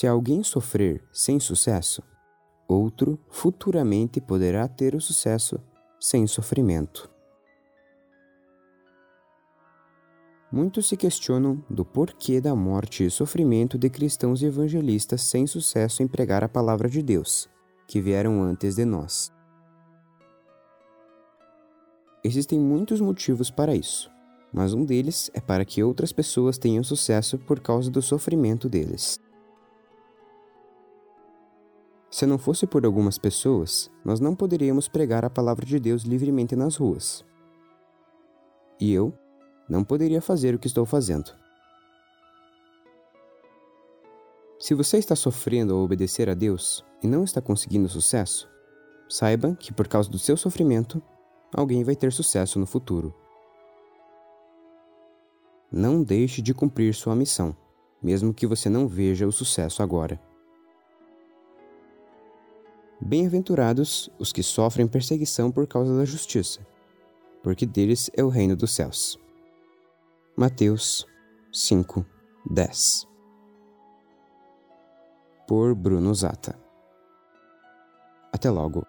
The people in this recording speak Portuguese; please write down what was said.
Se alguém sofrer sem sucesso, outro futuramente poderá ter o sucesso sem sofrimento. Muitos se questionam do porquê da morte e sofrimento de cristãos evangelistas sem sucesso em pregar a palavra de Deus, que vieram antes de nós. Existem muitos motivos para isso, mas um deles é para que outras pessoas tenham sucesso por causa do sofrimento deles. Se não fosse por algumas pessoas, nós não poderíamos pregar a palavra de Deus livremente nas ruas. E eu, não poderia fazer o que estou fazendo. Se você está sofrendo ao obedecer a Deus e não está conseguindo sucesso, saiba que por causa do seu sofrimento, alguém vai ter sucesso no futuro. Não deixe de cumprir sua missão, mesmo que você não veja o sucesso agora. Bem-aventurados os que sofrem perseguição por causa da justiça, porque deles é o reino dos céus. Mateus 5, 10 Por Bruno Zata. Até logo.